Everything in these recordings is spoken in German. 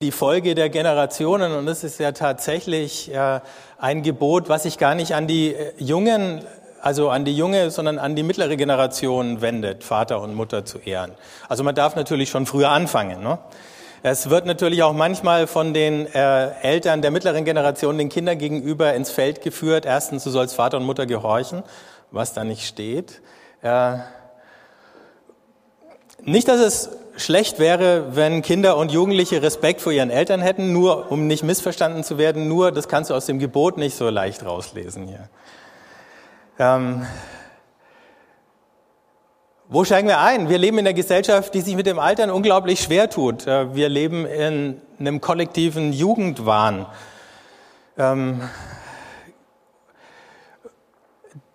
die Folge der Generationen und es ist ja tatsächlich ein Gebot, was sich gar nicht an die äh, Jungen, also an die junge, sondern an die mittlere Generation wendet, Vater und Mutter zu ehren. Also man darf natürlich schon früher anfangen. Ne? Es wird natürlich auch manchmal von den äh, Eltern der mittleren Generation den Kindern gegenüber ins Feld geführt. Erstens, du sollst Vater und Mutter gehorchen, was da nicht steht. Äh, nicht, dass es schlecht wäre, wenn Kinder und Jugendliche Respekt vor ihren Eltern hätten, nur um nicht missverstanden zu werden, nur das kannst du aus dem Gebot nicht so leicht rauslesen hier. Ähm, wo steigen wir ein? Wir leben in einer Gesellschaft, die sich mit dem Altern unglaublich schwer tut. Äh, wir leben in einem kollektiven Jugendwahn. Ähm,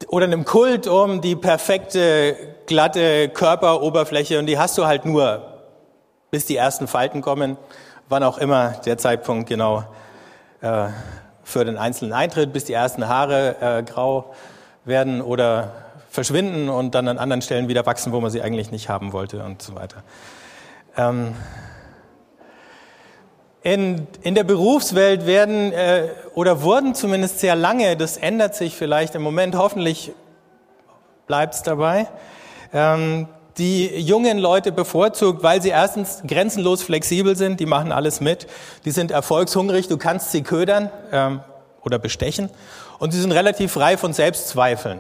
oder einem Kult um die perfekte, glatte Körperoberfläche und die hast du halt nur bis die ersten Falten kommen, wann auch immer der Zeitpunkt genau äh, für den einzelnen eintritt, bis die ersten Haare äh, grau werden oder verschwinden und dann an anderen Stellen wieder wachsen, wo man sie eigentlich nicht haben wollte und so weiter. Ähm, in, in der Berufswelt werden äh, oder wurden zumindest sehr lange, das ändert sich vielleicht im Moment, hoffentlich bleibt es dabei, ähm, die jungen Leute bevorzugt, weil sie erstens grenzenlos flexibel sind, die machen alles mit, die sind erfolgshungrig, du kannst sie ködern ähm, oder bestechen und sie sind relativ frei von Selbstzweifeln.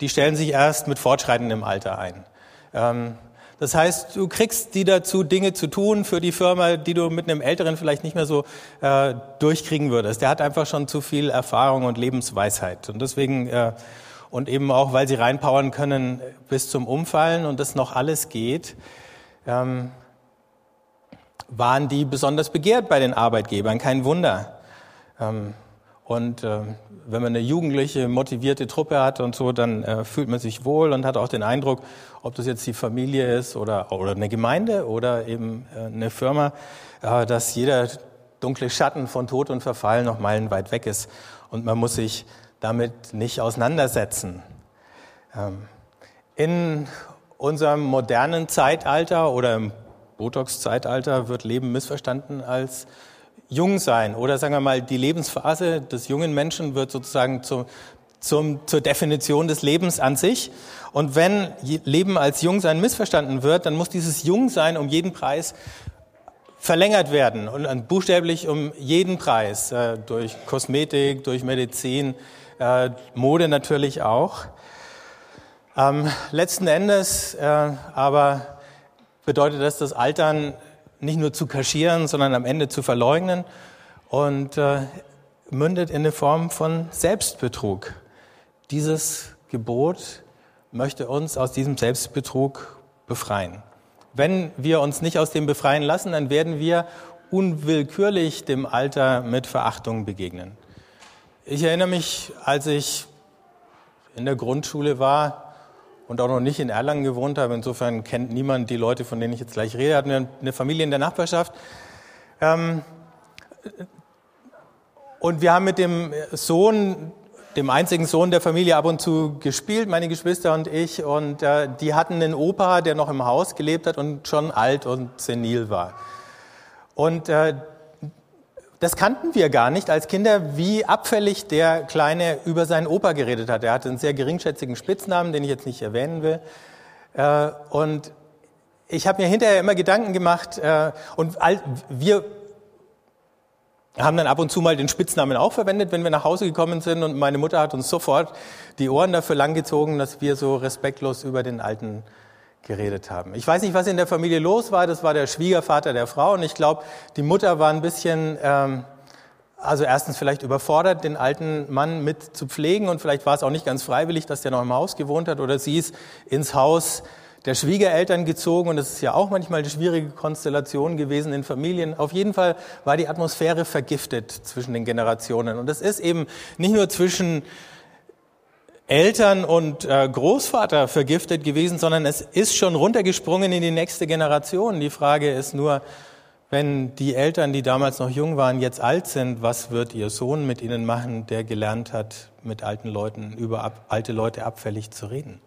Die stellen sich erst mit fortschreitendem Alter ein. Ähm, das heißt, du kriegst die dazu, Dinge zu tun für die Firma, die du mit einem Älteren vielleicht nicht mehr so äh, durchkriegen würdest. Der hat einfach schon zu viel Erfahrung und Lebensweisheit. Und deswegen äh, und eben auch, weil sie reinpowern können bis zum Umfallen und das noch alles geht, ähm, waren die besonders begehrt bei den Arbeitgebern. Kein Wunder. Ähm, und äh, wenn man eine jugendliche, motivierte Truppe hat und so, dann äh, fühlt man sich wohl und hat auch den Eindruck, ob das jetzt die Familie ist oder, oder eine Gemeinde oder eben äh, eine Firma, äh, dass jeder dunkle Schatten von Tod und Verfall noch meilenweit weg ist. Und man muss sich damit nicht auseinandersetzen. Ähm, in unserem modernen Zeitalter oder im Botox-Zeitalter wird Leben missverstanden als jung sein oder sagen wir mal, die Lebensphase des jungen Menschen wird sozusagen zu, zum, zur Definition des Lebens an sich. Und wenn Leben als Jungsein missverstanden wird, dann muss dieses Jungsein um jeden Preis verlängert werden und buchstäblich um jeden Preis, äh, durch Kosmetik, durch Medizin, äh, Mode natürlich auch. Ähm, letzten Endes äh, aber bedeutet das, das Altern nicht nur zu kaschieren, sondern am Ende zu verleugnen und äh, mündet in eine Form von Selbstbetrug. Dieses Gebot möchte uns aus diesem Selbstbetrug befreien. Wenn wir uns nicht aus dem befreien lassen, dann werden wir unwillkürlich dem Alter mit Verachtung begegnen. Ich erinnere mich, als ich in der Grundschule war und auch noch nicht in Erlangen gewohnt habe, insofern kennt niemand die Leute, von denen ich jetzt gleich rede, hatten wir eine Familie in der Nachbarschaft. Ähm, und wir haben mit dem Sohn, dem einzigen Sohn der Familie, ab und zu gespielt, meine Geschwister und ich. Und äh, die hatten einen Opa, der noch im Haus gelebt hat und schon alt und senil war. Und äh, das kannten wir gar nicht als Kinder, wie abfällig der Kleine über seinen Opa geredet hat. Er hatte einen sehr geringschätzigen Spitznamen, den ich jetzt nicht erwähnen will. Äh, und ich habe mir hinterher immer Gedanken gemacht äh, und wir haben dann ab und zu mal den Spitznamen auch verwendet, wenn wir nach Hause gekommen sind und meine Mutter hat uns sofort die Ohren dafür langgezogen, dass wir so respektlos über den alten geredet haben. Ich weiß nicht, was in der Familie los war. Das war der Schwiegervater der Frau und ich glaube, die Mutter war ein bisschen, ähm, also erstens vielleicht überfordert, den alten Mann mit zu pflegen und vielleicht war es auch nicht ganz freiwillig, dass der noch im Haus gewohnt hat oder sie ist ins Haus der Schwiegereltern gezogen und das ist ja auch manchmal eine schwierige Konstellation gewesen in Familien. Auf jeden Fall war die Atmosphäre vergiftet zwischen den Generationen und das ist eben nicht nur zwischen Eltern und äh, Großvater vergiftet gewesen, sondern es ist schon runtergesprungen in die nächste Generation. Die Frage ist nur, wenn die Eltern, die damals noch jung waren, jetzt alt sind, was wird ihr Sohn mit ihnen machen, der gelernt hat, mit alten Leuten über alte Leute abfällig zu reden?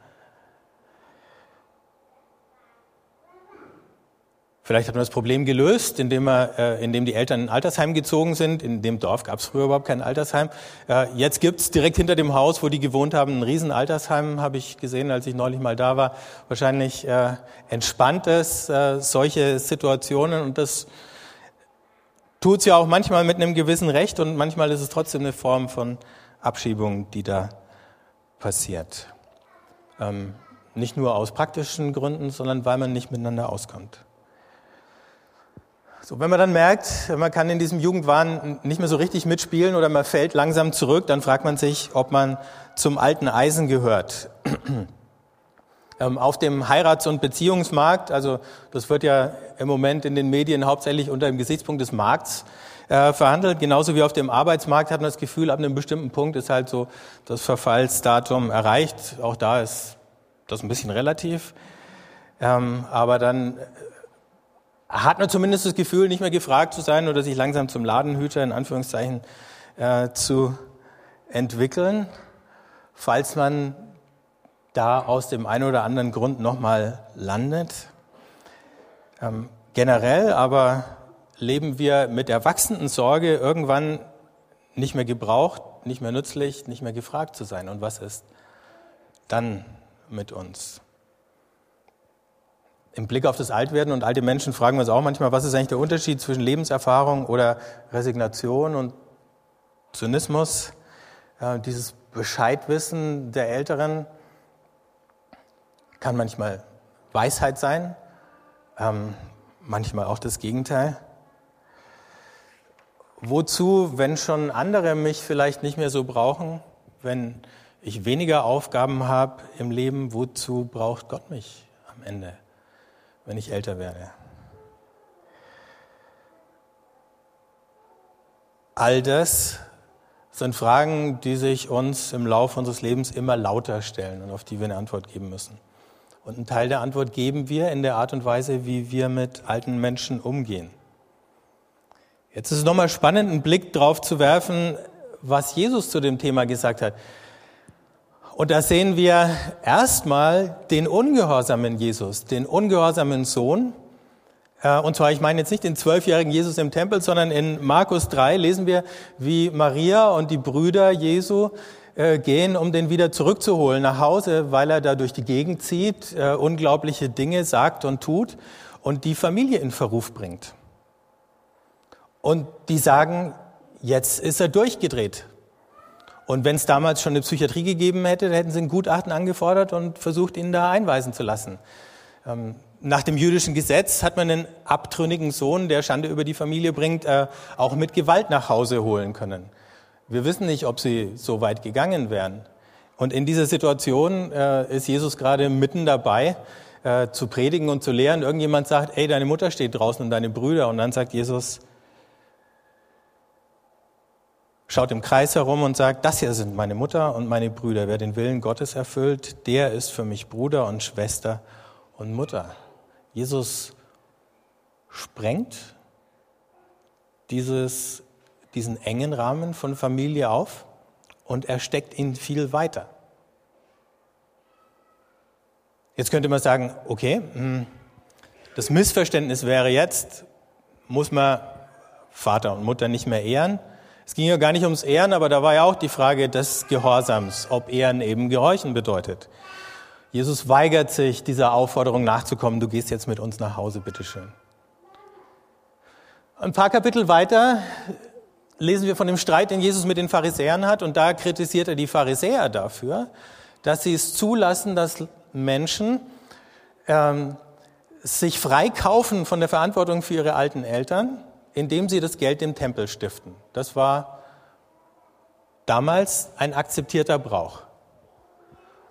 Vielleicht hat man das Problem gelöst, indem, er, äh, indem die Eltern in ein Altersheim gezogen sind. In dem Dorf gab es früher überhaupt kein Altersheim. Äh, jetzt gibt's direkt hinter dem Haus, wo die gewohnt haben, ein riesen Altersheim, habe ich gesehen, als ich neulich mal da war. Wahrscheinlich äh, entspannt es, äh, solche Situationen. Und das tut's ja auch manchmal mit einem gewissen Recht und manchmal ist es trotzdem eine Form von Abschiebung, die da passiert. Ähm, nicht nur aus praktischen Gründen, sondern weil man nicht miteinander auskommt. So, wenn man dann merkt, man kann in diesem Jugendwahn nicht mehr so richtig mitspielen oder man fällt langsam zurück, dann fragt man sich, ob man zum alten Eisen gehört. Ähm, auf dem Heirats- und Beziehungsmarkt, also das wird ja im Moment in den Medien hauptsächlich unter dem Gesichtspunkt des Markts äh, verhandelt, genauso wie auf dem Arbeitsmarkt hat man das Gefühl, ab einem bestimmten Punkt ist halt so das Verfallsdatum erreicht. Auch da ist das ein bisschen relativ. Ähm, aber dann hat man zumindest das Gefühl, nicht mehr gefragt zu sein oder sich langsam zum Ladenhüter in Anführungszeichen äh, zu entwickeln, falls man da aus dem einen oder anderen Grund nochmal landet. Ähm, generell aber leben wir mit der wachsenden Sorge, irgendwann nicht mehr gebraucht, nicht mehr nützlich, nicht mehr gefragt zu sein. Und was ist dann mit uns? Im Blick auf das Altwerden und alte Menschen fragen wir uns auch manchmal, was ist eigentlich der Unterschied zwischen Lebenserfahrung oder Resignation und Zynismus? Ja, dieses Bescheidwissen der Älteren kann manchmal Weisheit sein, ähm, manchmal auch das Gegenteil. Wozu, wenn schon andere mich vielleicht nicht mehr so brauchen, wenn ich weniger Aufgaben habe im Leben, wozu braucht Gott mich am Ende? Wenn ich älter werde. All das sind Fragen, die sich uns im Laufe unseres Lebens immer lauter stellen und auf die wir eine Antwort geben müssen. Und einen Teil der Antwort geben wir in der Art und Weise, wie wir mit alten Menschen umgehen. Jetzt ist es nochmal spannend, einen Blick drauf zu werfen, was Jesus zu dem Thema gesagt hat. Und da sehen wir erstmal den ungehorsamen Jesus, den ungehorsamen Sohn. Äh, und zwar, ich meine jetzt nicht den zwölfjährigen Jesus im Tempel, sondern in Markus 3 lesen wir, wie Maria und die Brüder Jesu äh, gehen, um den wieder zurückzuholen nach Hause, weil er da durch die Gegend zieht, äh, unglaubliche Dinge sagt und tut und die Familie in Verruf bringt. Und die sagen, jetzt ist er durchgedreht. Und wenn es damals schon eine Psychiatrie gegeben hätte, dann hätten sie ein Gutachten angefordert und versucht, ihn da einweisen zu lassen. Ähm, nach dem jüdischen Gesetz hat man einen abtrünnigen Sohn, der Schande über die Familie bringt, äh, auch mit Gewalt nach Hause holen können. Wir wissen nicht, ob sie so weit gegangen wären. Und in dieser Situation äh, ist Jesus gerade mitten dabei, äh, zu predigen und zu lehren. Irgendjemand sagt, ey, deine Mutter steht draußen und deine Brüder. Und dann sagt Jesus, schaut im Kreis herum und sagt, das hier sind meine Mutter und meine Brüder. Wer den Willen Gottes erfüllt, der ist für mich Bruder und Schwester und Mutter. Jesus sprengt dieses, diesen engen Rahmen von Familie auf und er steckt ihn viel weiter. Jetzt könnte man sagen, okay, hm, das Missverständnis wäre jetzt, muss man Vater und Mutter nicht mehr ehren? Es ging ja gar nicht ums Ehren, aber da war ja auch die Frage des Gehorsams, ob Ehren eben Gehorchen bedeutet. Jesus weigert sich, dieser Aufforderung nachzukommen, du gehst jetzt mit uns nach Hause, bitteschön. Ein paar Kapitel weiter lesen wir von dem Streit, den Jesus mit den Pharisäern hat, und da kritisiert er die Pharisäer dafür, dass sie es zulassen, dass Menschen ähm, sich freikaufen von der Verantwortung für ihre alten Eltern indem sie das Geld dem Tempel stiften. Das war damals ein akzeptierter Brauch.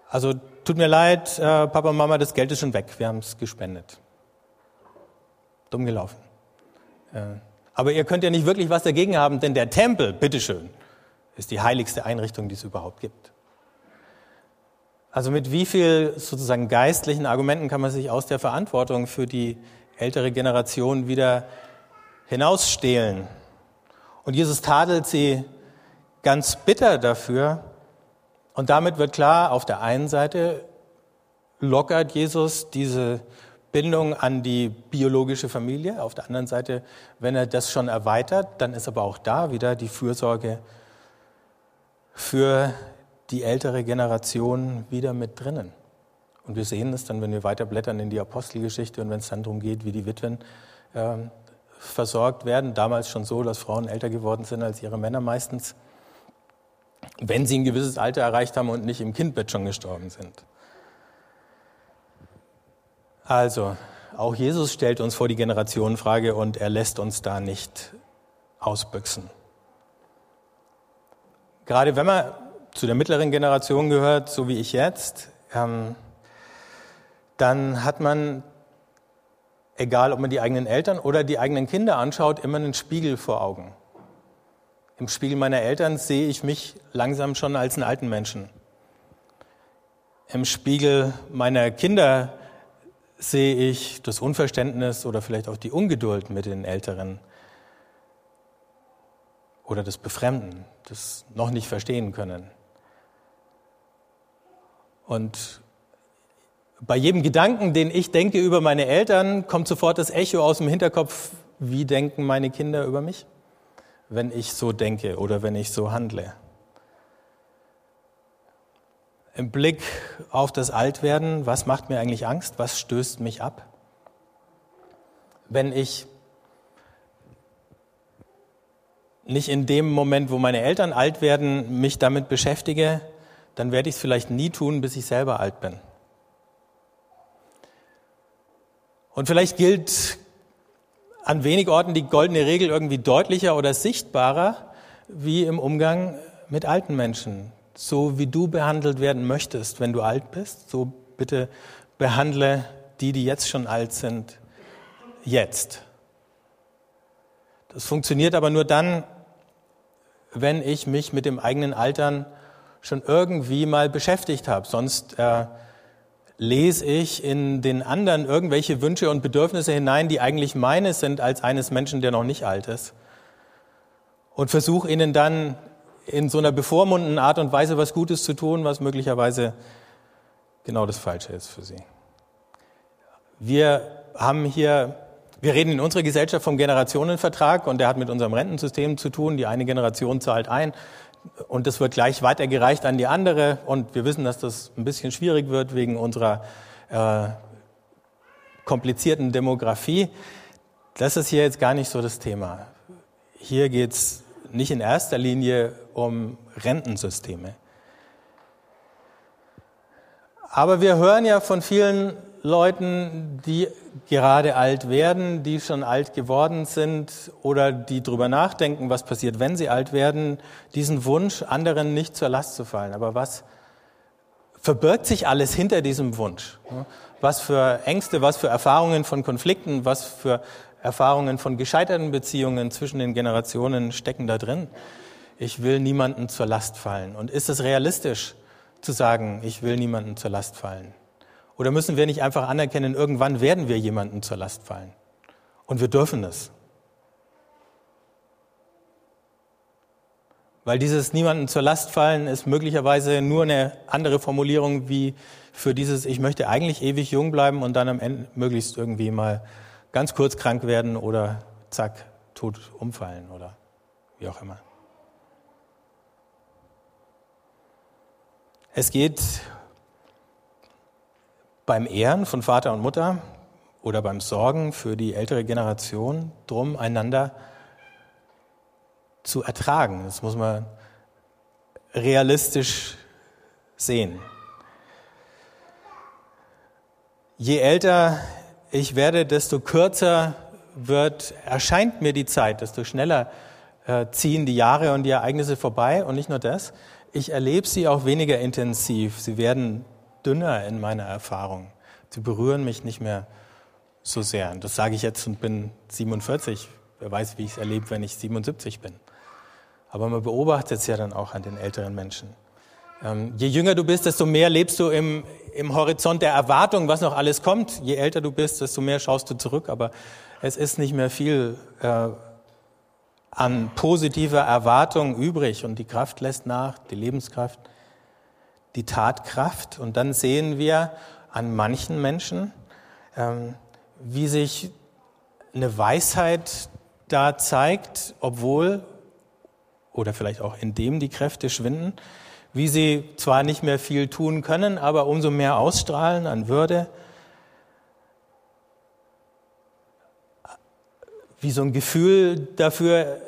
Also tut mir leid, äh, Papa und Mama, das Geld ist schon weg, wir haben es gespendet. Dumm gelaufen. Äh, aber ihr könnt ja nicht wirklich was dagegen haben, denn der Tempel, bitteschön, ist die heiligste Einrichtung, die es überhaupt gibt. Also mit wie viel sozusagen geistlichen Argumenten kann man sich aus der Verantwortung für die ältere Generation wieder hinausstehlen. Und Jesus tadelt sie ganz bitter dafür. Und damit wird klar, auf der einen Seite lockert Jesus diese Bindung an die biologische Familie. Auf der anderen Seite, wenn er das schon erweitert, dann ist aber auch da wieder die Fürsorge für die ältere Generation wieder mit drinnen. Und wir sehen es dann, wenn wir weiter blättern in die Apostelgeschichte und wenn es dann darum geht, wie die Witwen äh, versorgt werden. Damals schon so, dass Frauen älter geworden sind als ihre Männer meistens, wenn sie ein gewisses Alter erreicht haben und nicht im Kindbett schon gestorben sind. Also, auch Jesus stellt uns vor die Generationenfrage und er lässt uns da nicht ausbüchsen. Gerade wenn man zu der mittleren Generation gehört, so wie ich jetzt, ähm, dann hat man, egal ob man die eigenen Eltern oder die eigenen Kinder anschaut, immer einen Spiegel vor Augen. Im Spiegel meiner Eltern sehe ich mich langsam schon als einen alten Menschen. Im Spiegel meiner Kinder sehe ich das Unverständnis oder vielleicht auch die Ungeduld mit den Älteren oder das Befremden, das noch nicht verstehen können. Und bei jedem Gedanken, den ich denke über meine Eltern, kommt sofort das Echo aus dem Hinterkopf, wie denken meine Kinder über mich, wenn ich so denke oder wenn ich so handle. Im Blick auf das Altwerden, was macht mir eigentlich Angst? Was stößt mich ab? Wenn ich nicht in dem Moment, wo meine Eltern alt werden, mich damit beschäftige, dann werde ich es vielleicht nie tun, bis ich selber alt bin. Und vielleicht gilt an wenig Orten die goldene Regel irgendwie deutlicher oder sichtbarer wie im Umgang mit alten Menschen so wie du behandelt werden möchtest, wenn du alt bist, so bitte behandle die, die jetzt schon alt sind, jetzt. Das funktioniert aber nur dann, wenn ich mich mit dem eigenen Altern schon irgendwie mal beschäftigt habe. Sonst äh, lese ich in den anderen irgendwelche Wünsche und Bedürfnisse hinein, die eigentlich meine sind als eines Menschen, der noch nicht alt ist. Und versuche ihnen dann in so einer bevormundenden Art und Weise was Gutes zu tun, was möglicherweise genau das Falsche ist für sie. Wir haben hier, wir reden in unserer Gesellschaft vom Generationenvertrag und der hat mit unserem Rentensystem zu tun. Die eine Generation zahlt ein und das wird gleich weitergereicht an die andere und wir wissen, dass das ein bisschen schwierig wird wegen unserer äh, komplizierten Demografie. Das ist hier jetzt gar nicht so das Thema. Hier geht's nicht in erster Linie um Rentensysteme. Aber wir hören ja von vielen Leuten, die gerade alt werden, die schon alt geworden sind oder die drüber nachdenken, was passiert, wenn sie alt werden, diesen Wunsch, anderen nicht zur Last zu fallen. Aber was verbirgt sich alles hinter diesem Wunsch? Was für Ängste, was für Erfahrungen von Konflikten, was für Erfahrungen von gescheiterten Beziehungen zwischen den Generationen stecken da drin. Ich will niemanden zur Last fallen. Und ist es realistisch zu sagen, ich will niemanden zur Last fallen? Oder müssen wir nicht einfach anerkennen, irgendwann werden wir jemanden zur Last fallen? Und wir dürfen es. Weil dieses niemanden zur Last fallen ist möglicherweise nur eine andere Formulierung wie für dieses ich möchte eigentlich ewig jung bleiben und dann am Ende möglichst irgendwie mal ganz kurz krank werden oder zack, tot umfallen oder wie auch immer. Es geht beim Ehren von Vater und Mutter oder beim Sorgen für die ältere Generation darum, einander zu ertragen. Das muss man realistisch sehen. Je älter ich werde, desto kürzer wird, erscheint mir die Zeit, desto schneller äh, ziehen die Jahre und die Ereignisse vorbei. Und nicht nur das, ich erlebe sie auch weniger intensiv. Sie werden dünner in meiner Erfahrung. Sie berühren mich nicht mehr so sehr. Und das sage ich jetzt und bin 47. Wer weiß, wie ich es erlebe, wenn ich 77 bin. Aber man beobachtet es ja dann auch an den älteren Menschen. Ähm, je jünger du bist, desto mehr lebst du im, im Horizont der Erwartung, was noch alles kommt. Je älter du bist, desto mehr schaust du zurück. Aber es ist nicht mehr viel äh, an positiver Erwartung übrig und die Kraft lässt nach, die Lebenskraft, die Tatkraft. Und dann sehen wir an manchen Menschen, ähm, wie sich eine Weisheit da zeigt, obwohl oder vielleicht auch indem die Kräfte schwinden, wie sie zwar nicht mehr viel tun können, aber umso mehr ausstrahlen an Würde, wie so ein Gefühl dafür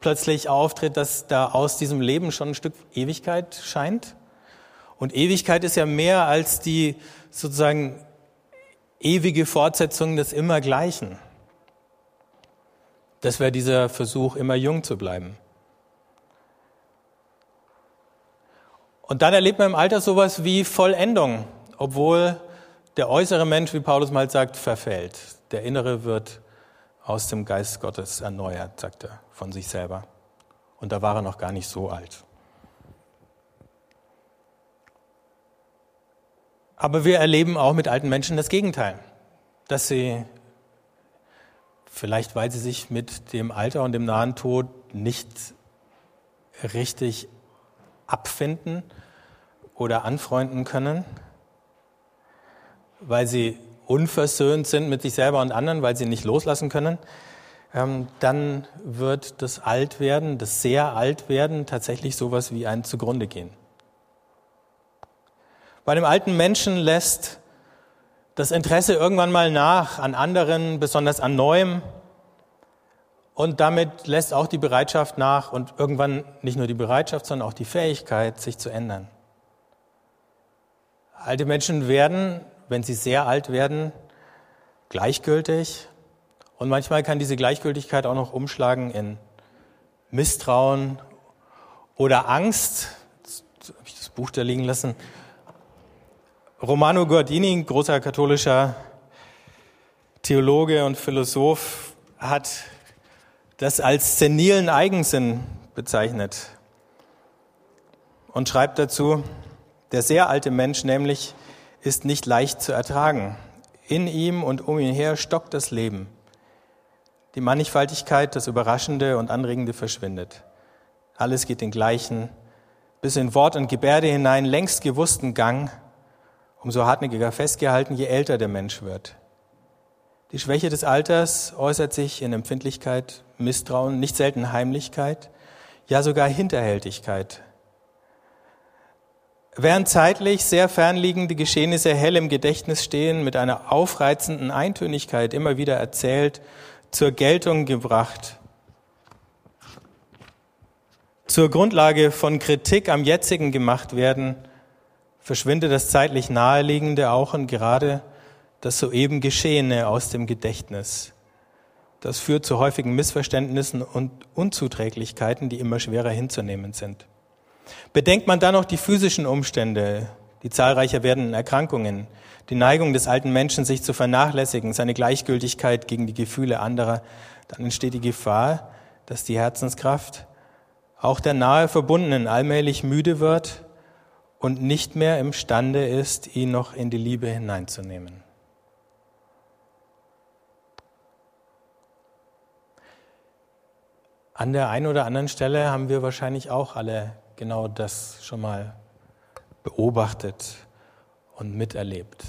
plötzlich auftritt, dass da aus diesem Leben schon ein Stück Ewigkeit scheint. Und Ewigkeit ist ja mehr als die sozusagen ewige Fortsetzung des Immergleichen. Das wäre dieser Versuch, immer jung zu bleiben. Und dann erlebt man im Alter sowas wie Vollendung, obwohl der äußere Mensch, wie Paulus mal sagt, verfällt. Der innere wird aus dem Geist Gottes erneuert, sagt er von sich selber. Und da war er noch gar nicht so alt. Aber wir erleben auch mit alten Menschen das Gegenteil, dass sie vielleicht, weil sie sich mit dem Alter und dem nahen Tod nicht richtig abfinden oder anfreunden können, weil sie unversöhnt sind mit sich selber und anderen, weil sie nicht loslassen können, ähm, dann wird das Altwerden, das sehr Altwerden tatsächlich sowas wie ein zugrunde gehen. Bei dem alten Menschen lässt das Interesse irgendwann mal nach an anderen, besonders an Neuem. Und damit lässt auch die Bereitschaft nach und irgendwann nicht nur die Bereitschaft, sondern auch die Fähigkeit, sich zu ändern. Alte Menschen werden wenn sie sehr alt werden, gleichgültig. Und manchmal kann diese Gleichgültigkeit auch noch umschlagen in Misstrauen oder Angst. Habe ich das Buch da liegen lassen. Romano Guardini, großer katholischer Theologe und Philosoph, hat das als senilen Eigensinn bezeichnet und schreibt dazu, der sehr alte Mensch nämlich ist nicht leicht zu ertragen. In ihm und um ihn her stockt das Leben. Die Mannigfaltigkeit, das Überraschende und Anregende verschwindet. Alles geht den gleichen, bis in Wort und Gebärde hinein längst gewussten Gang, umso hartnäckiger festgehalten, je älter der Mensch wird. Die Schwäche des Alters äußert sich in Empfindlichkeit, Misstrauen, nicht selten Heimlichkeit, ja sogar Hinterhältigkeit, Während zeitlich sehr fernliegende Geschehnisse hell im Gedächtnis stehen, mit einer aufreizenden Eintönigkeit immer wieder erzählt, zur Geltung gebracht, zur Grundlage von Kritik am Jetzigen gemacht werden, verschwindet das zeitlich Naheliegende auch und gerade das soeben Geschehene aus dem Gedächtnis. Das führt zu häufigen Missverständnissen und Unzuträglichkeiten, die immer schwerer hinzunehmen sind. Bedenkt man dann noch die physischen Umstände, die zahlreicher werdenden Erkrankungen, die Neigung des alten Menschen, sich zu vernachlässigen, seine Gleichgültigkeit gegen die Gefühle anderer, dann entsteht die Gefahr, dass die Herzenskraft auch der nahe Verbundenen allmählich müde wird und nicht mehr imstande ist, ihn noch in die Liebe hineinzunehmen. An der einen oder anderen Stelle haben wir wahrscheinlich auch alle genau das schon mal beobachtet und miterlebt.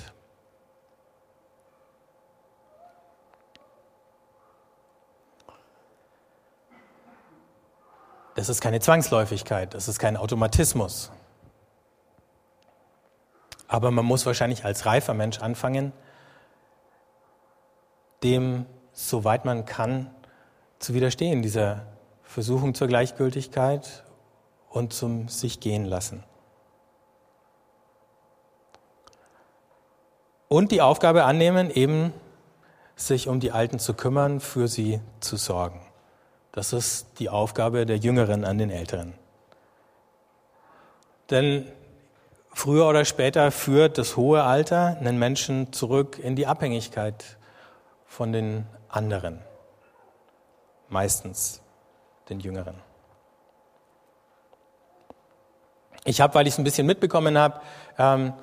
Das ist keine Zwangsläufigkeit, das ist kein Automatismus. Aber man muss wahrscheinlich als reifer Mensch anfangen, dem, soweit man kann, zu widerstehen, dieser Versuchung zur Gleichgültigkeit und zum sich gehen lassen. Und die Aufgabe annehmen, eben sich um die Alten zu kümmern, für sie zu sorgen. Das ist die Aufgabe der Jüngeren an den Älteren. Denn früher oder später führt das hohe Alter einen Menschen zurück in die Abhängigkeit von den anderen. Meistens den Jüngeren. Ich habe, weil ich es ein bisschen mitbekommen habe, ähm,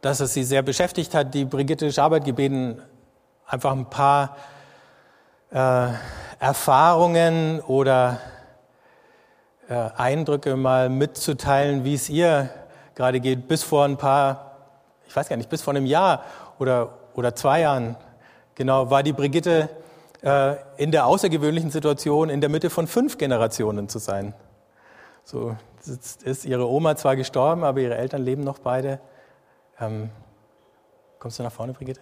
dass es sie sehr beschäftigt hat, die Brigitte Schabert gebeten, einfach ein paar äh, Erfahrungen oder äh, Eindrücke mal mitzuteilen, wie es ihr gerade geht. Bis vor ein paar, ich weiß gar nicht, bis vor einem Jahr oder, oder zwei Jahren genau, war die Brigitte äh, in der außergewöhnlichen Situation, in der Mitte von fünf Generationen zu sein. So ist ihre Oma zwar gestorben, aber ihre Eltern leben noch beide. Ähm, kommst du nach vorne, Brigitte?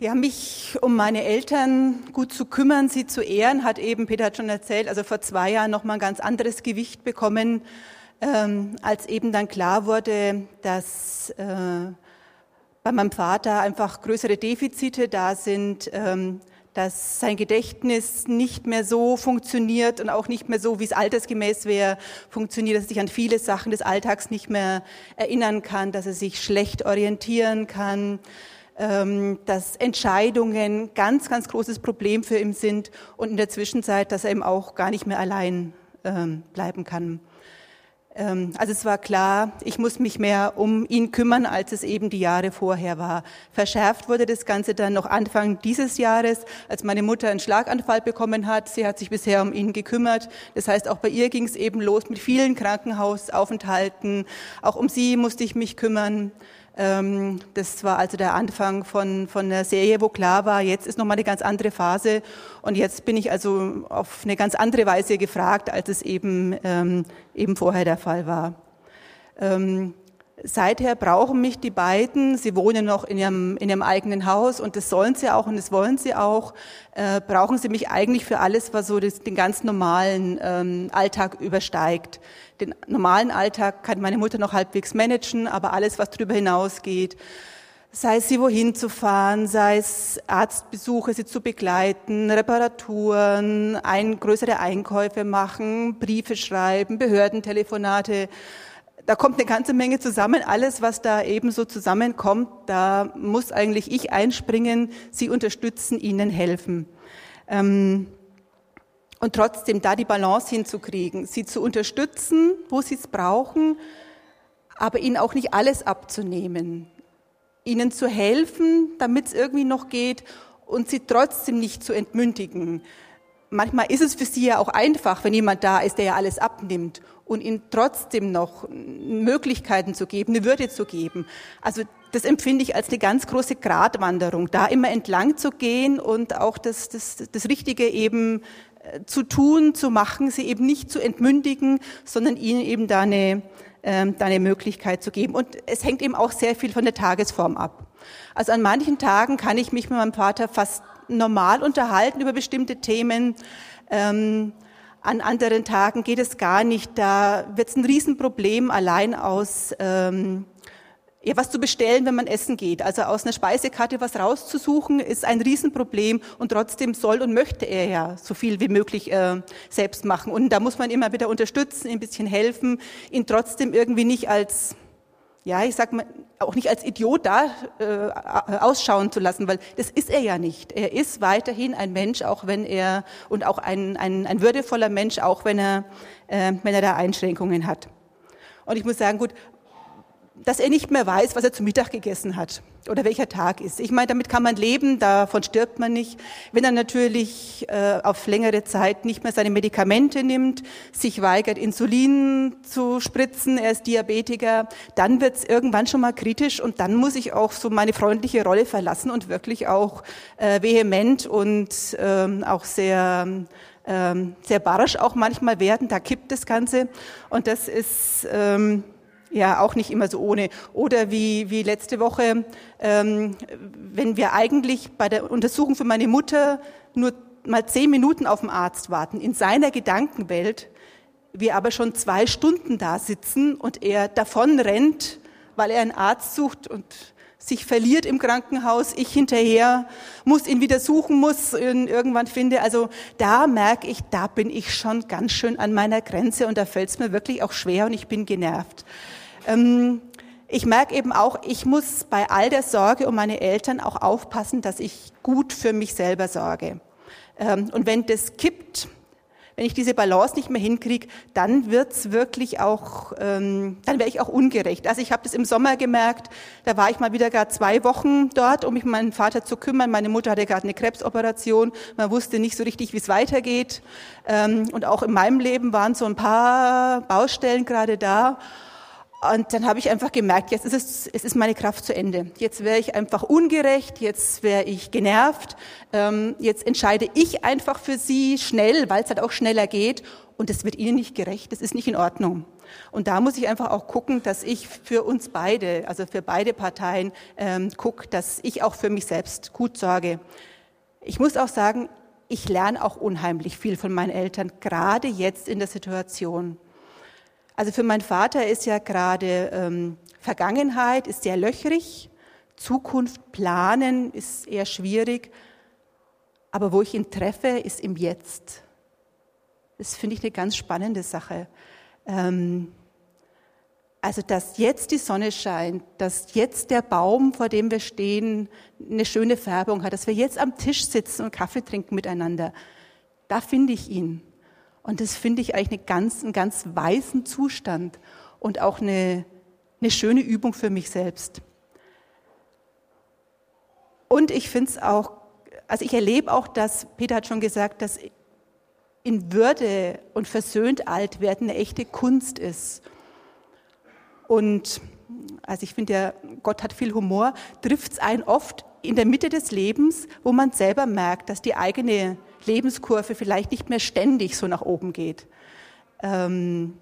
Ja, mich um meine Eltern gut zu kümmern, sie zu ehren, hat eben, Peter hat schon erzählt, also vor zwei Jahren nochmal ein ganz anderes Gewicht bekommen, ähm, als eben dann klar wurde, dass äh, bei meinem Vater einfach größere Defizite da sind, ähm, dass sein Gedächtnis nicht mehr so funktioniert und auch nicht mehr so, wie es altersgemäß wäre, funktioniert, dass er sich an viele Sachen des Alltags nicht mehr erinnern kann, dass er sich schlecht orientieren kann, ähm, dass Entscheidungen ganz, ganz großes Problem für ihn sind und in der Zwischenzeit, dass er eben auch gar nicht mehr allein ähm, bleiben kann. Ähm, also es war klar, ich muss mich mehr um ihn kümmern, als es eben die Jahre vorher war. Verschärft wurde das Ganze dann noch Anfang dieses Jahres, als meine Mutter einen Schlaganfall bekommen hat. Sie hat sich bisher um ihn gekümmert. Das heißt, auch bei ihr ging es eben los mit vielen Krankenhausaufenthalten. Auch um sie musste ich mich kümmern. Ähm, das war also der Anfang von, von der Serie, wo klar war, jetzt ist nochmal eine ganz andere Phase und jetzt bin ich also auf eine ganz andere Weise gefragt, als es eben, ähm, eben vorher der Fall war. Ähm, seither brauchen mich die beiden, sie wohnen noch in ihrem, in ihrem eigenen Haus und das sollen sie auch und das wollen sie auch, äh, brauchen sie mich eigentlich für alles, was so das, den ganz normalen ähm, Alltag übersteigt. Den normalen Alltag kann meine Mutter noch halbwegs managen, aber alles, was darüber hinausgeht, sei es sie wohin zu fahren, sei es Arztbesuche, sie zu begleiten, Reparaturen, ein, größere Einkäufe machen, Briefe schreiben, Behördentelefonate, da kommt eine ganze Menge zusammen. Alles, was da eben so zusammenkommt, da muss eigentlich ich einspringen, sie unterstützen, ihnen helfen. Ähm, und trotzdem da die Balance hinzukriegen, sie zu unterstützen, wo sie es brauchen, aber ihnen auch nicht alles abzunehmen, ihnen zu helfen, damit es irgendwie noch geht und sie trotzdem nicht zu entmündigen. Manchmal ist es für sie ja auch einfach, wenn jemand da ist, der ja alles abnimmt und ihnen trotzdem noch Möglichkeiten zu geben, eine Würde zu geben. Also das empfinde ich als eine ganz große Gratwanderung, da immer entlang zu gehen und auch das, das, das Richtige eben äh, zu tun, zu machen, sie eben nicht zu entmündigen, sondern ihnen eben da eine, ähm, da eine Möglichkeit zu geben. Und es hängt eben auch sehr viel von der Tagesform ab. Also an manchen Tagen kann ich mich mit meinem Vater fast normal unterhalten über bestimmte Themen. Ähm, an anderen Tagen geht es gar nicht. Da wird es ein Riesenproblem allein aus ähm, ja, was zu bestellen, wenn man essen geht. Also aus einer Speisekarte was rauszusuchen, ist ein Riesenproblem und trotzdem soll und möchte er ja so viel wie möglich äh, selbst machen. Und da muss man immer wieder unterstützen, ein bisschen helfen, ihn trotzdem irgendwie nicht als ja, ich sag mal, auch nicht als Idiot da äh, ausschauen zu lassen, weil das ist er ja nicht. Er ist weiterhin ein Mensch, auch wenn er und auch ein, ein, ein würdevoller Mensch, auch wenn er, äh, wenn er da Einschränkungen hat. Und ich muss sagen, gut, dass er nicht mehr weiß, was er zu Mittag gegessen hat oder welcher Tag ist. Ich meine, damit kann man leben, davon stirbt man nicht. Wenn er natürlich äh, auf längere Zeit nicht mehr seine Medikamente nimmt, sich weigert, Insulin zu spritzen, er ist Diabetiker, dann wird es irgendwann schon mal kritisch und dann muss ich auch so meine freundliche Rolle verlassen und wirklich auch äh, vehement und ähm, auch sehr ähm, sehr barsch auch manchmal werden. Da kippt das Ganze und das ist ähm, ja auch nicht immer so ohne. Oder wie, wie letzte Woche, ähm, wenn wir eigentlich bei der Untersuchung für meine Mutter nur mal zehn Minuten auf den Arzt warten, in seiner Gedankenwelt, wir aber schon zwei Stunden da sitzen und er davon rennt, weil er einen Arzt sucht und sich verliert im Krankenhaus, ich hinterher muss ihn wieder suchen, muss ihn irgendwann finde. Also da merke ich, da bin ich schon ganz schön an meiner Grenze und da fällt es mir wirklich auch schwer und ich bin genervt. Ähm, ich merke eben auch, ich muss bei all der Sorge um meine Eltern auch aufpassen, dass ich gut für mich selber sorge. Ähm, und wenn das kippt, wenn ich diese Balance nicht mehr hinkriege, dann wird's wirklich auch, ähm, dann wäre ich auch ungerecht. Also ich habe das im Sommer gemerkt, da war ich mal wieder gerade zwei Wochen dort, um mich um meinen Vater zu kümmern. Meine Mutter hatte gerade eine Krebsoperation, man wusste nicht so richtig, wie es weitergeht. Ähm, und auch in meinem Leben waren so ein paar Baustellen gerade da. Und dann habe ich einfach gemerkt, jetzt ist es, es ist meine Kraft zu Ende. Jetzt wäre ich einfach ungerecht, jetzt wäre ich genervt, ähm, jetzt entscheide ich einfach für sie schnell, weil es halt auch schneller geht und es wird ihnen nicht gerecht, das ist nicht in Ordnung. Und da muss ich einfach auch gucken, dass ich für uns beide, also für beide Parteien, ähm, gucke, dass ich auch für mich selbst gut sorge. Ich muss auch sagen, ich lerne auch unheimlich viel von meinen Eltern, gerade jetzt in der Situation. Also für meinen Vater ist ja gerade ähm, Vergangenheit ist sehr löchrig, Zukunft planen ist eher schwierig, aber wo ich ihn treffe, ist im Jetzt. Das finde ich eine ganz spannende Sache. Ähm, also, dass jetzt die Sonne scheint, dass jetzt der Baum, vor dem wir stehen, eine schöne Färbung hat, dass wir jetzt am Tisch sitzen und Kaffee trinken miteinander, da finde ich ihn. Und das finde ich eigentlich eine ganz, einen ganz weisen Zustand und auch eine, eine schöne Übung für mich selbst. Und ich finde es auch, also ich erlebe auch, dass, Peter hat schon gesagt, dass in Würde und versöhnt alt werden eine echte Kunst ist. Und also ich finde ja, Gott hat viel Humor, trifft es einen oft in der Mitte des Lebens, wo man selber merkt, dass die eigene Lebenskurve vielleicht nicht mehr ständig so nach oben geht. Ähm,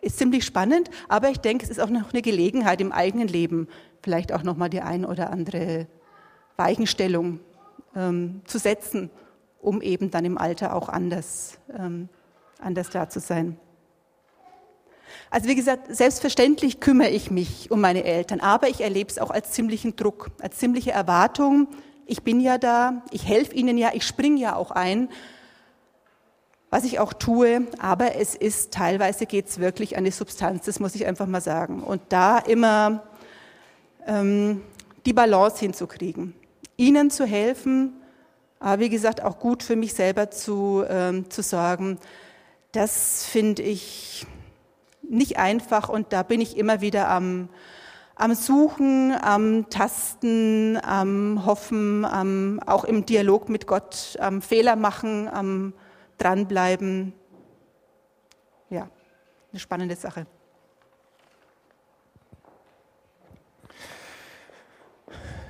ist ziemlich spannend, aber ich denke, es ist auch noch eine Gelegenheit im eigenen Leben, vielleicht auch noch mal die ein oder andere Weichenstellung ähm, zu setzen, um eben dann im Alter auch anders, ähm, anders da zu sein. Also wie gesagt, selbstverständlich kümmere ich mich um meine Eltern, aber ich erlebe es auch als ziemlichen Druck, als ziemliche Erwartung, ich bin ja da, ich helfe ihnen ja, ich springe ja auch ein, was ich auch tue, aber es ist teilweise geht es wirklich an die Substanz, das muss ich einfach mal sagen. Und da immer ähm, die Balance hinzukriegen, ihnen zu helfen, aber wie gesagt auch gut für mich selber zu, ähm, zu sorgen, das finde ich nicht einfach. Und da bin ich immer wieder am, am Suchen, am Tasten, am Hoffen, am, auch im Dialog mit Gott, am Fehler machen, am Dranbleiben. Ja, eine spannende Sache.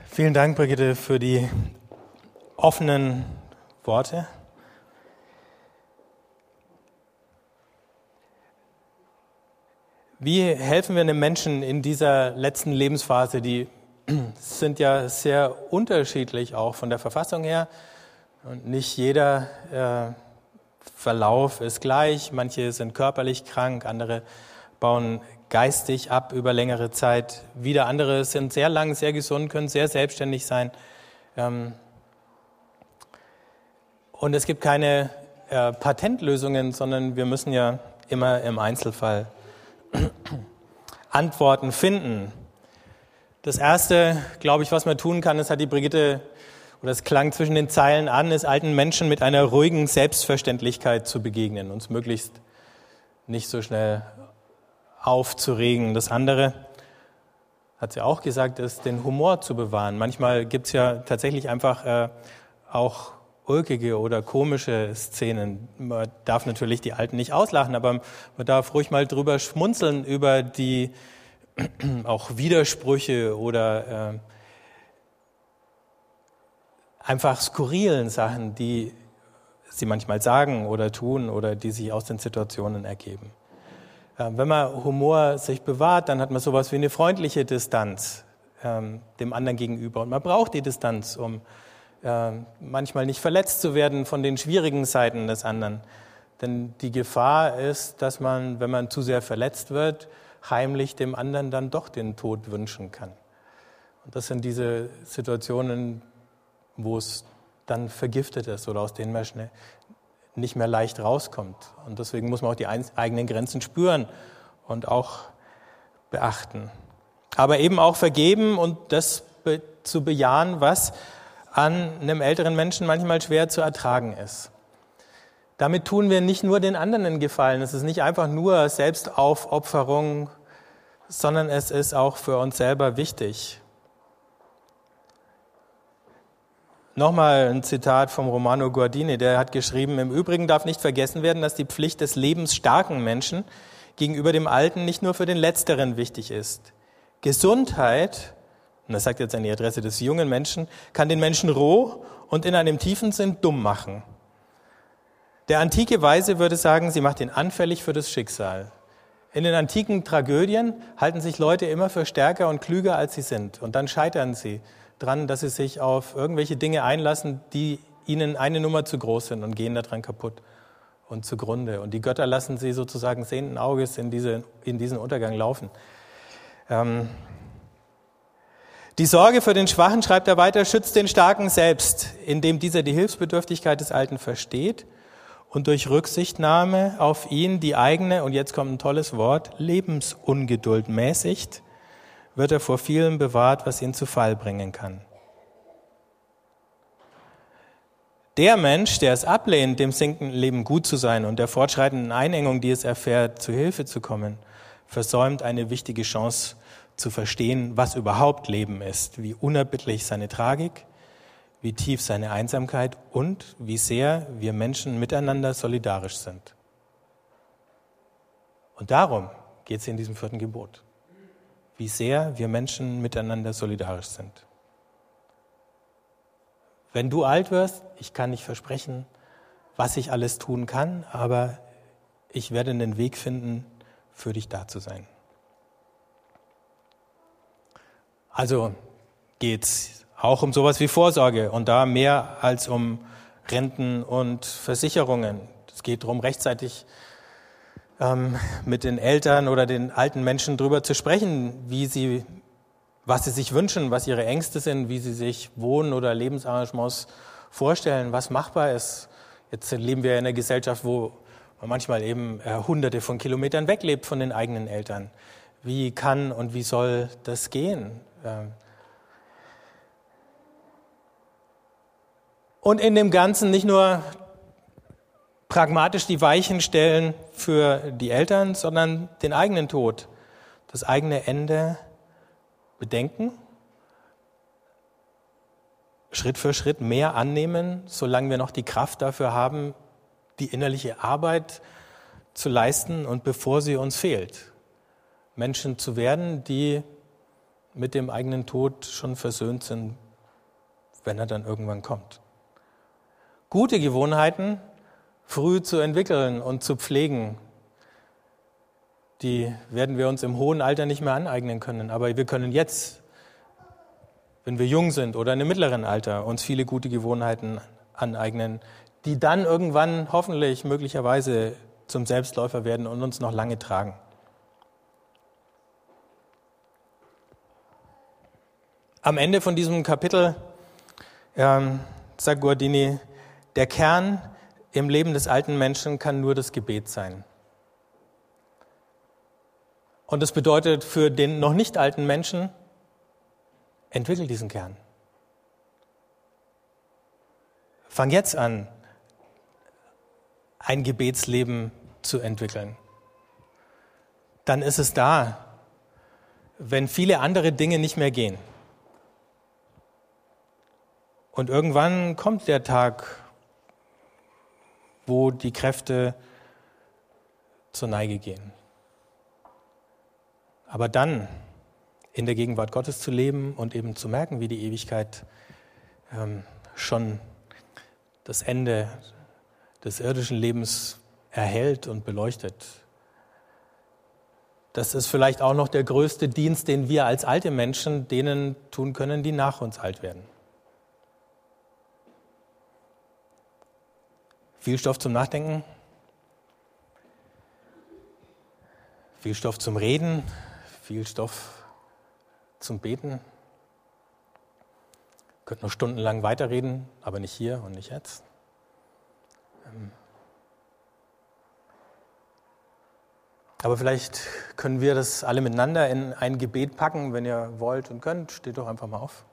Vielen Dank, Brigitte, für die offenen Worte. Wie helfen wir einem Menschen in dieser letzten Lebensphase? Die sind ja sehr unterschiedlich auch von der Verfassung her. Und nicht jeder äh, Verlauf ist gleich. Manche sind körperlich krank, andere bauen geistig ab über längere Zeit. Wieder andere sind sehr lang, sehr gesund, können sehr selbstständig sein. Ähm, und es gibt keine äh, Patentlösungen, sondern wir müssen ja immer im Einzelfall Antworten finden. Das Erste, glaube ich, was man tun kann, das hat die Brigitte, oder es klang zwischen den Zeilen an, ist alten Menschen mit einer ruhigen Selbstverständlichkeit zu begegnen, uns möglichst nicht so schnell aufzuregen. Das andere, hat sie auch gesagt, ist den Humor zu bewahren. Manchmal gibt es ja tatsächlich einfach äh, auch ulkige oder komische Szenen. Man darf natürlich die Alten nicht auslachen, aber man darf ruhig mal drüber schmunzeln über die auch Widersprüche oder äh, einfach skurrilen Sachen, die sie manchmal sagen oder tun oder die sich aus den Situationen ergeben. Äh, wenn man Humor sich bewahrt, dann hat man sowas wie eine freundliche Distanz ähm, dem anderen gegenüber. Und man braucht die Distanz, um manchmal nicht verletzt zu werden von den schwierigen Seiten des anderen. Denn die Gefahr ist, dass man, wenn man zu sehr verletzt wird, heimlich dem anderen dann doch den Tod wünschen kann. Und das sind diese Situationen, wo es dann vergiftet ist oder aus denen man schnell nicht mehr leicht rauskommt. Und deswegen muss man auch die eigenen Grenzen spüren und auch beachten. Aber eben auch vergeben und das zu bejahen, was an einem älteren Menschen manchmal schwer zu ertragen ist. Damit tun wir nicht nur den anderen einen Gefallen. Es ist nicht einfach nur Selbstaufopferung, sondern es ist auch für uns selber wichtig. Nochmal ein Zitat vom Romano Guardini, der hat geschrieben, im Übrigen darf nicht vergessen werden, dass die Pflicht des lebensstarken Menschen gegenüber dem Alten nicht nur für den Letzteren wichtig ist. Gesundheit, und das sagt jetzt an die Adresse des jungen Menschen, kann den Menschen roh und in einem tiefen Sinn dumm machen. Der antike Weise würde sagen, sie macht ihn anfällig für das Schicksal. In den antiken Tragödien halten sich Leute immer für stärker und klüger, als sie sind. Und dann scheitern sie dran, dass sie sich auf irgendwelche Dinge einlassen, die ihnen eine Nummer zu groß sind und gehen daran kaputt und zugrunde. Und die Götter lassen sie sozusagen sehenden Auges in, diese, in diesen Untergang laufen. Ähm die Sorge für den Schwachen, schreibt er weiter, schützt den Starken selbst, indem dieser die Hilfsbedürftigkeit des Alten versteht und durch Rücksichtnahme auf ihn die eigene, und jetzt kommt ein tolles Wort, Lebensungeduld mäßigt, wird er vor vielem bewahrt, was ihn zu Fall bringen kann. Der Mensch, der es ablehnt, dem sinkenden Leben gut zu sein und der fortschreitenden Einengung, die es erfährt, zu Hilfe zu kommen, versäumt eine wichtige Chance zu verstehen, was überhaupt Leben ist, wie unerbittlich seine Tragik, wie tief seine Einsamkeit und wie sehr wir Menschen miteinander solidarisch sind. Und darum geht es in diesem vierten Gebot, wie sehr wir Menschen miteinander solidarisch sind. Wenn du alt wirst, ich kann nicht versprechen, was ich alles tun kann, aber ich werde einen Weg finden, für dich da zu sein. Also geht's auch um sowas wie Vorsorge und da mehr als um Renten und Versicherungen. Es geht darum, rechtzeitig ähm, mit den Eltern oder den alten Menschen darüber zu sprechen, wie sie was sie sich wünschen, was ihre Ängste sind, wie sie sich Wohnen oder Lebensarrangements vorstellen, was machbar ist. Jetzt leben wir in einer Gesellschaft, wo man manchmal eben äh, hunderte von Kilometern weglebt von den eigenen Eltern. Wie kann und wie soll das gehen? Ähm und in dem Ganzen nicht nur pragmatisch die Weichen stellen für die Eltern, sondern den eigenen Tod, das eigene Ende bedenken, Schritt für Schritt mehr annehmen, solange wir noch die Kraft dafür haben, die innerliche Arbeit zu leisten und bevor sie uns fehlt. Menschen zu werden, die mit dem eigenen Tod schon versöhnt sind, wenn er dann irgendwann kommt. Gute Gewohnheiten früh zu entwickeln und zu pflegen, die werden wir uns im hohen Alter nicht mehr aneignen können. Aber wir können jetzt, wenn wir jung sind oder einem mittleren Alter, uns viele gute Gewohnheiten aneignen, die dann irgendwann hoffentlich möglicherweise zum Selbstläufer werden und uns noch lange tragen. Am Ende von diesem Kapitel ähm, sagt Guardini, der Kern im Leben des alten Menschen kann nur das Gebet sein. Und das bedeutet für den noch nicht alten Menschen, entwickel diesen Kern. Fang jetzt an, ein Gebetsleben zu entwickeln. Dann ist es da, wenn viele andere Dinge nicht mehr gehen. Und irgendwann kommt der Tag, wo die Kräfte zur Neige gehen. Aber dann in der Gegenwart Gottes zu leben und eben zu merken, wie die Ewigkeit ähm, schon das Ende des irdischen Lebens erhält und beleuchtet. Das ist vielleicht auch noch der größte Dienst, den wir als alte Menschen denen tun können, die nach uns alt werden. Viel Stoff zum Nachdenken, viel Stoff zum Reden, viel Stoff zum Beten. Ich könnte noch stundenlang weiterreden, aber nicht hier und nicht jetzt. Ähm, aber vielleicht können wir das alle miteinander in ein Gebet packen, wenn ihr wollt und könnt. Steht doch einfach mal auf.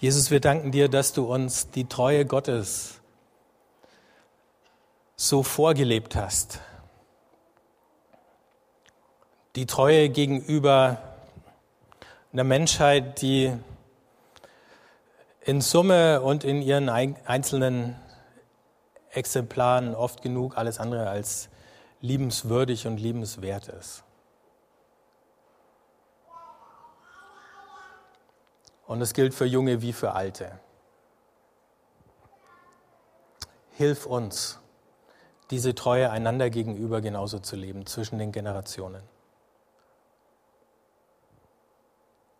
Jesus, wir danken dir, dass du uns die Treue Gottes so vorgelebt hast die Treue gegenüber einer Menschheit, die in Summe und in ihren einzelnen Exemplaren oft genug alles andere als liebenswürdig und liebenswert ist. Und es gilt für Junge wie für Alte. Hilf uns, diese Treue einander gegenüber genauso zu leben, zwischen den Generationen.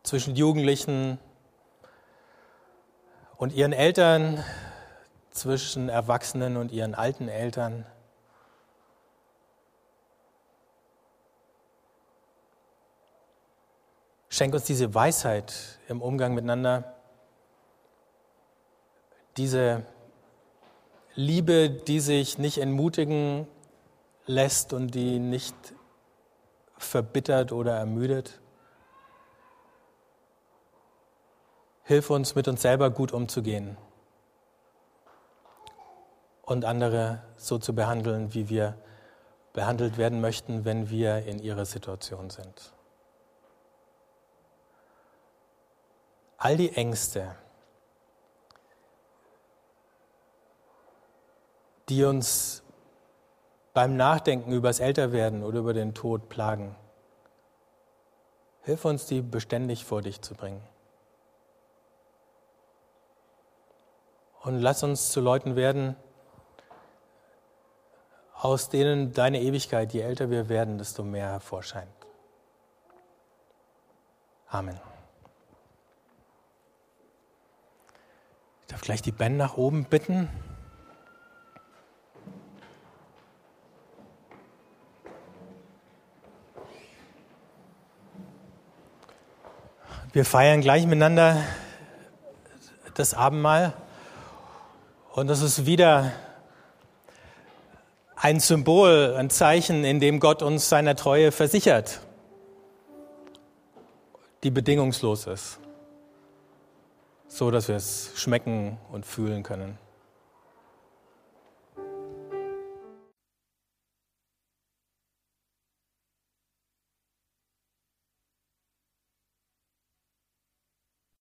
Zwischen Jugendlichen und ihren Eltern, zwischen Erwachsenen und ihren alten Eltern. Schenk uns diese Weisheit im Umgang miteinander, diese Liebe, die sich nicht entmutigen lässt und die nicht verbittert oder ermüdet. Hilf uns, mit uns selber gut umzugehen und andere so zu behandeln, wie wir behandelt werden möchten, wenn wir in ihrer Situation sind. All die Ängste, die uns beim Nachdenken über das Älterwerden oder über den Tod plagen, hilf uns, die beständig vor dich zu bringen. Und lass uns zu Leuten werden, aus denen deine Ewigkeit, je älter wir werden, desto mehr hervorscheint. Amen. Ich darf gleich die Band nach oben bitten. Wir feiern gleich miteinander das Abendmahl. Und das ist wieder ein Symbol, ein Zeichen, in dem Gott uns seiner Treue versichert, die bedingungslos ist, so dass wir es schmecken und fühlen können.